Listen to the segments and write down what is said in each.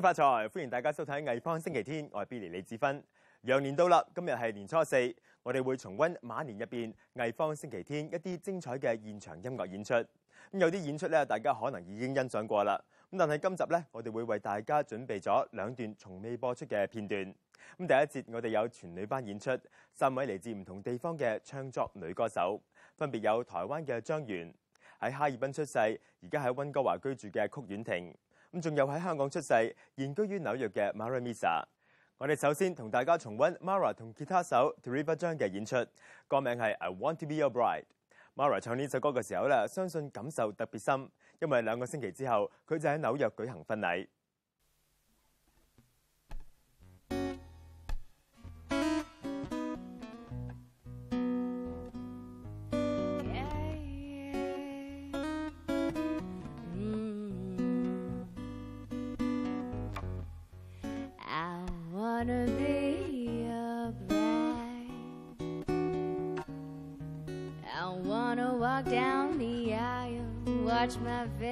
恭喜發財！歡迎大家收睇《藝方星期天》，我係 Billy 李志芬。羊年到啦，今日係年初四，我哋會重溫馬年入邊《藝方星期天》一啲精彩嘅現場音樂演出。咁有啲演出咧，大家可能已經欣賞過啦。咁但係今集咧，我哋會為大家準備咗兩段從未播出嘅片段。咁第一節我哋有全女班演出，三位嚟自唔同地方嘅唱作女歌手，分別有台灣嘅張元，喺哈爾濱出世，而家喺溫哥華居住嘅曲婉婷。咁仲有喺香港出世、現居於紐約嘅 Mara Misa。我哋首先同大家重温 Mara 同吉他手 Teriva 张嘅演出，歌名係 I Want to Be Your Bride。Mara 唱呢首歌嘅時候咧，相信感受特別深，因為兩個星期之後佢就喺紐約舉行婚禮。Walk down the aisle, watch my veil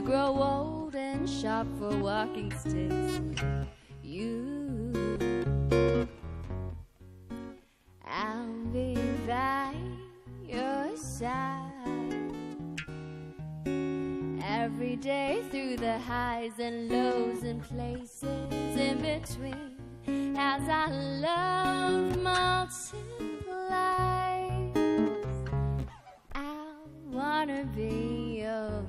grow old and shop for walking sticks. You, I'll be by your side every day through the highs and lows and places in between as our love multiplies. I wanna be your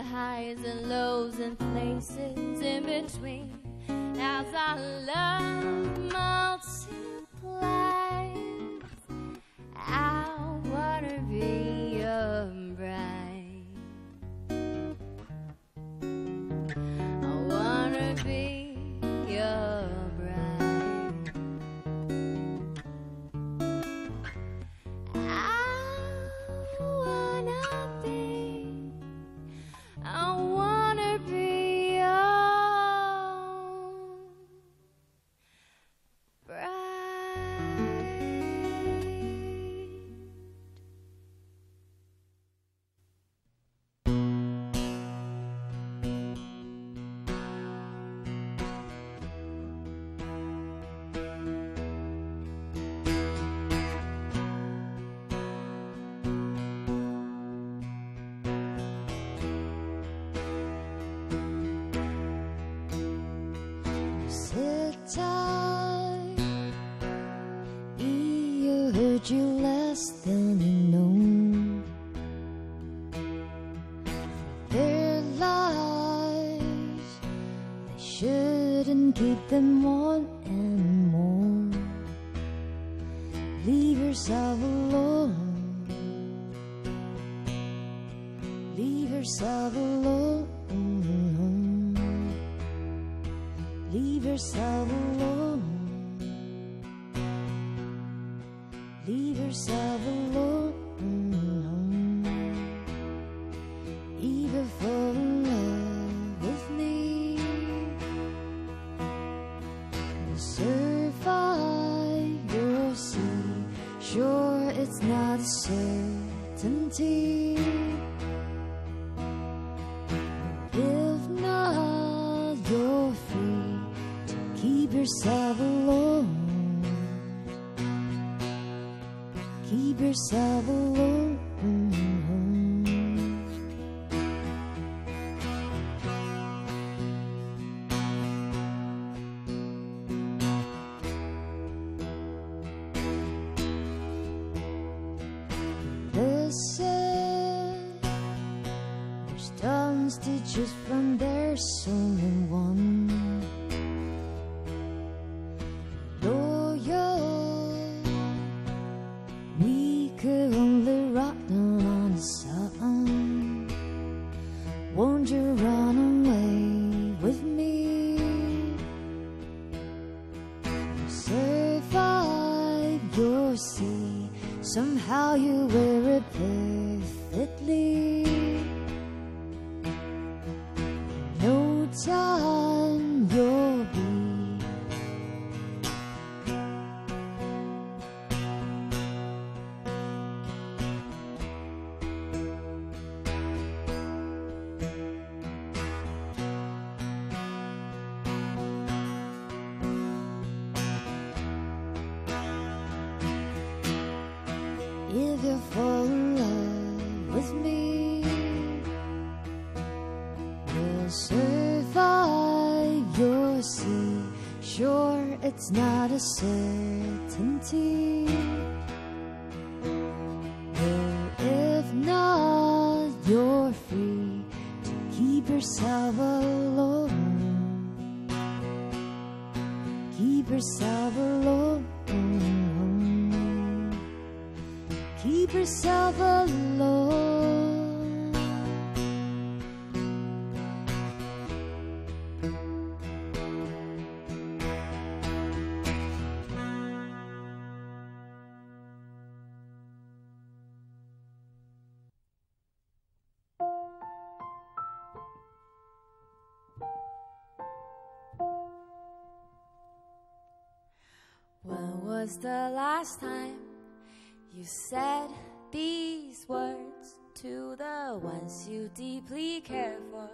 the highs and lows and places in between as our love multiplies. Can keep them warm and more. Leave yourself alone. Leave yourself alone. Leave yourself alone. Leave yourself alone. Yourself alone. Keep yourself alone. 그 If you fall in love with me, we'll survive your sea. Sure, it's not a certainty. Was the last time you said these words to the ones you deeply care for?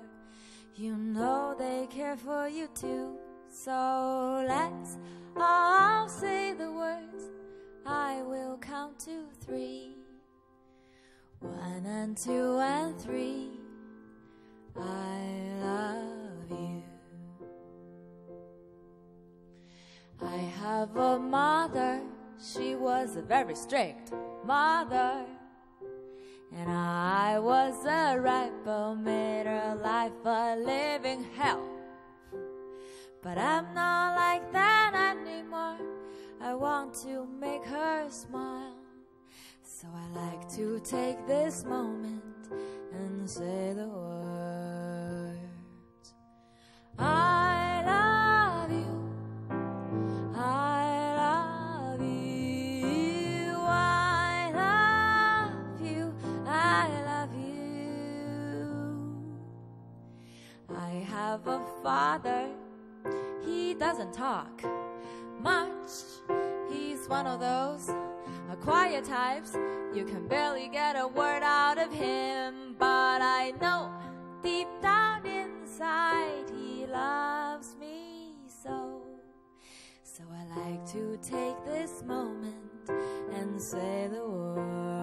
You know they care for you too. So let's all say the words. I will count to three. One and two and three. Was a very strict mother. And I was a rebel, made her life a living hell. But I'm not like that anymore. I want to make her smile. So I like to take this moment and say the words I Have a father. He doesn't talk much. He's one of those quiet types. You can barely get a word out of him. But I know deep down inside he loves me so. So I like to take this moment and say the words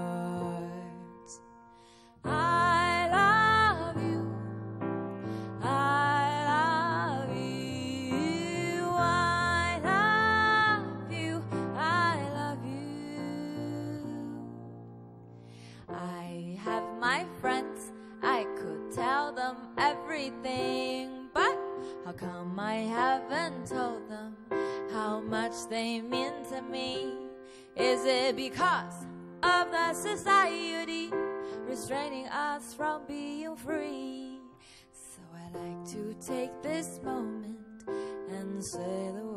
because of the society restraining us from being free? So I like to take this moment and say the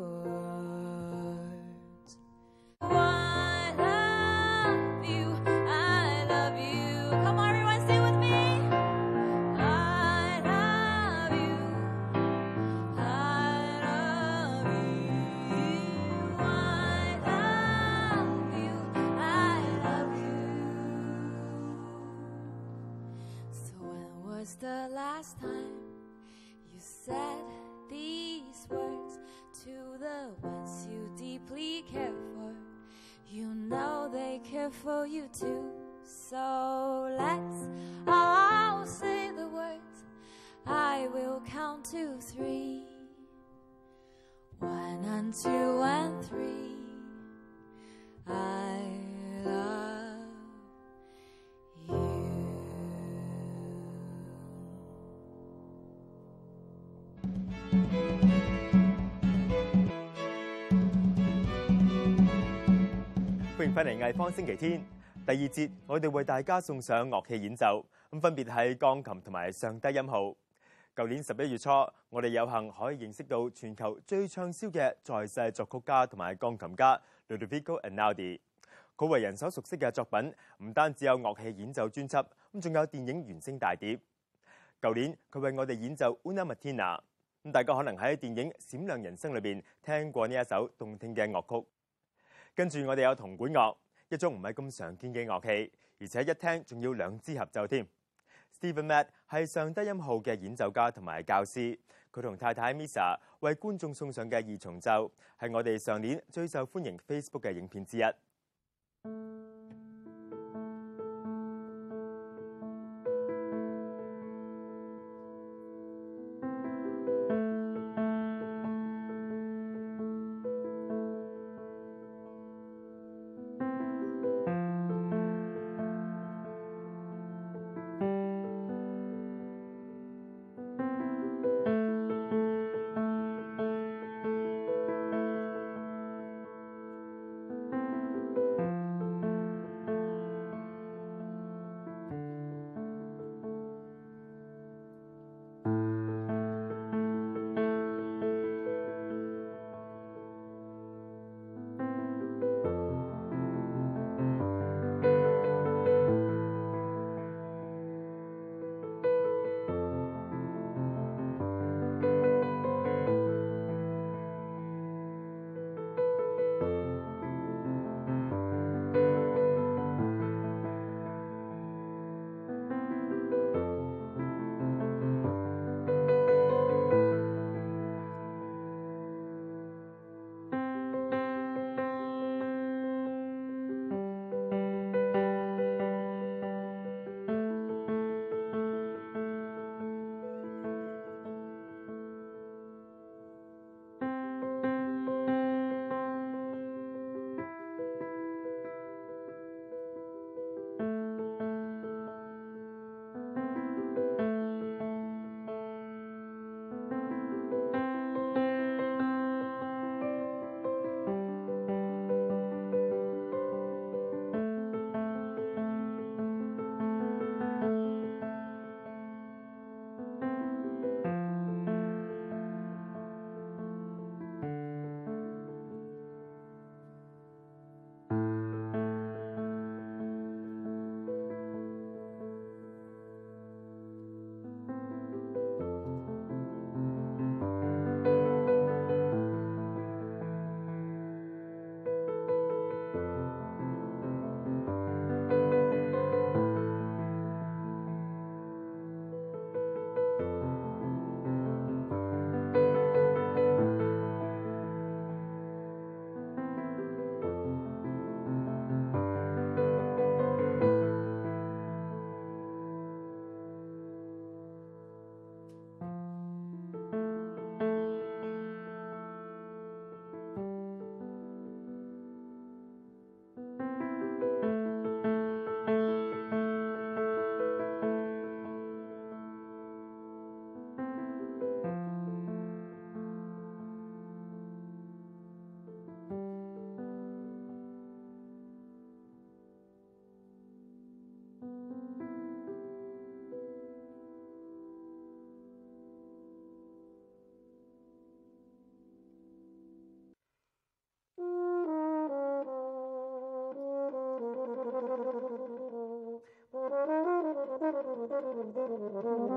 the last time you said these words to the ones you deeply care for? You know they care for you too. So let's all say the words. I will count to three. One and two and three. I love 翻嚟藝方星期天第二節，我哋為大家送上樂器演奏，咁分別係鋼琴同埋上低音號。舊年十一月初，我哋有幸可以認識到全球最暢銷嘅在世作曲家同埋鋼琴家 Ludovico Einaudi。佢為人所熟悉嘅作品，唔單止有樂器演奏專輯，咁仲有電影原聲大碟。舊年佢為我哋演奏 Una Mattina，咁大家可能喺電影《閃亮人生》裏邊聽過呢一首動聽嘅樂曲。跟住我哋有銅管樂，一種唔係咁常見嘅樂器，而且一聽仲要兩支合奏添。Stephen Matt 係上低音號嘅演奏家同埋教師，佢同太太 Misa 為觀眾送上嘅二重奏係我哋上年最受歡迎 Facebook 嘅影片之一。 Thank you.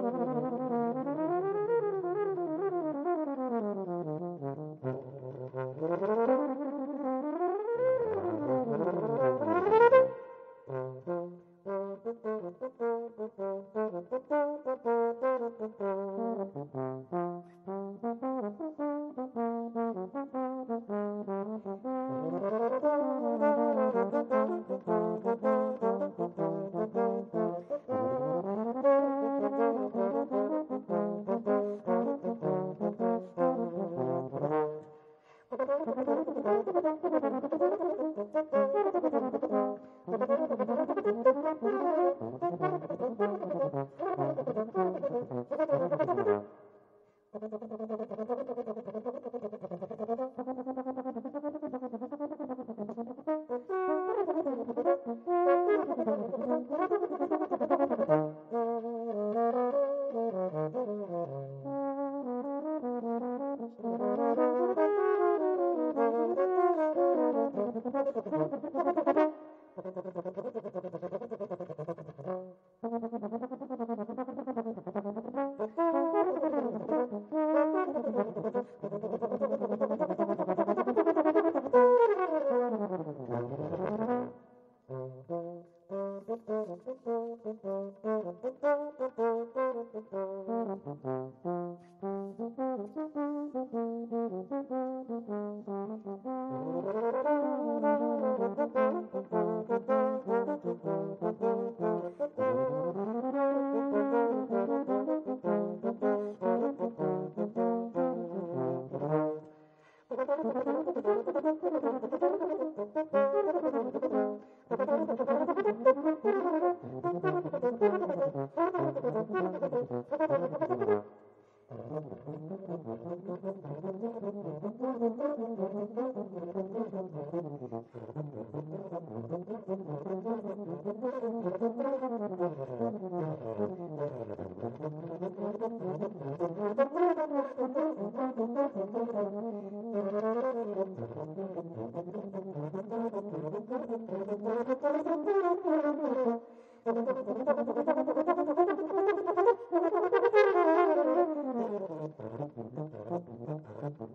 喺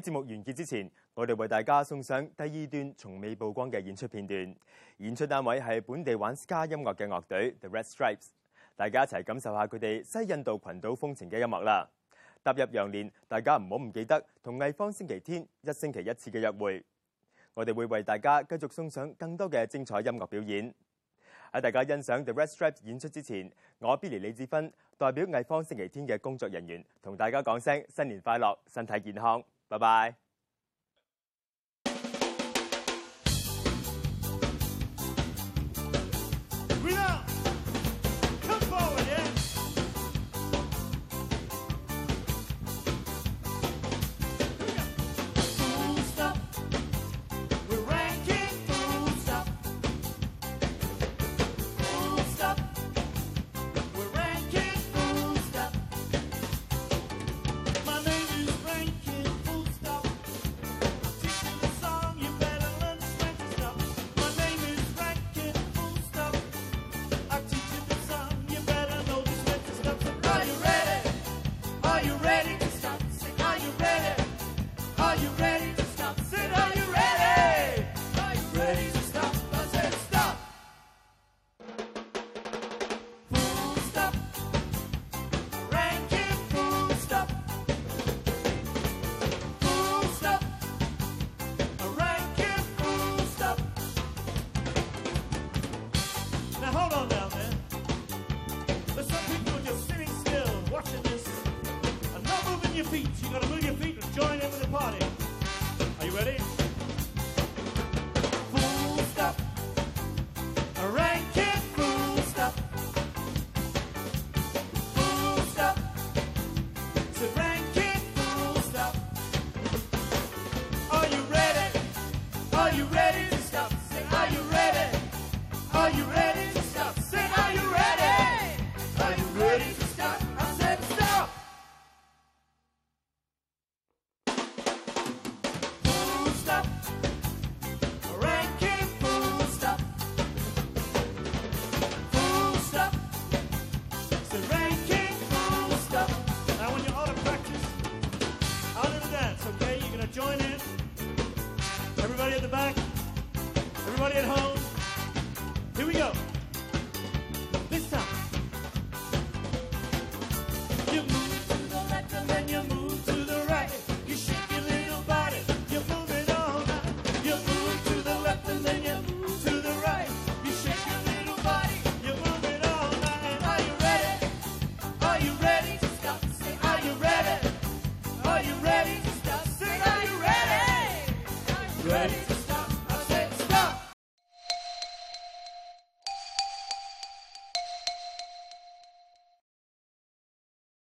節目完結之前，我哋為大家送上第二段從未曝光嘅演出片段。演出單位係本地玩 ska 音樂嘅樂隊 The Red Stripes，大家一齊感受下佢哋西印度群島風情嘅音樂啦。踏入羊年，大家唔好唔記得同藝方星期天一星期一次嘅約會。我哋會為大家繼續送上更多嘅精彩音樂表演。喺大家欣賞 The Red Stripes 演出之前，我 Billy 李志芬代表藝方星期天嘅工作人員同大家講聲新年快樂，身體健康。拜拜。The back. Everybody at home. Here we go.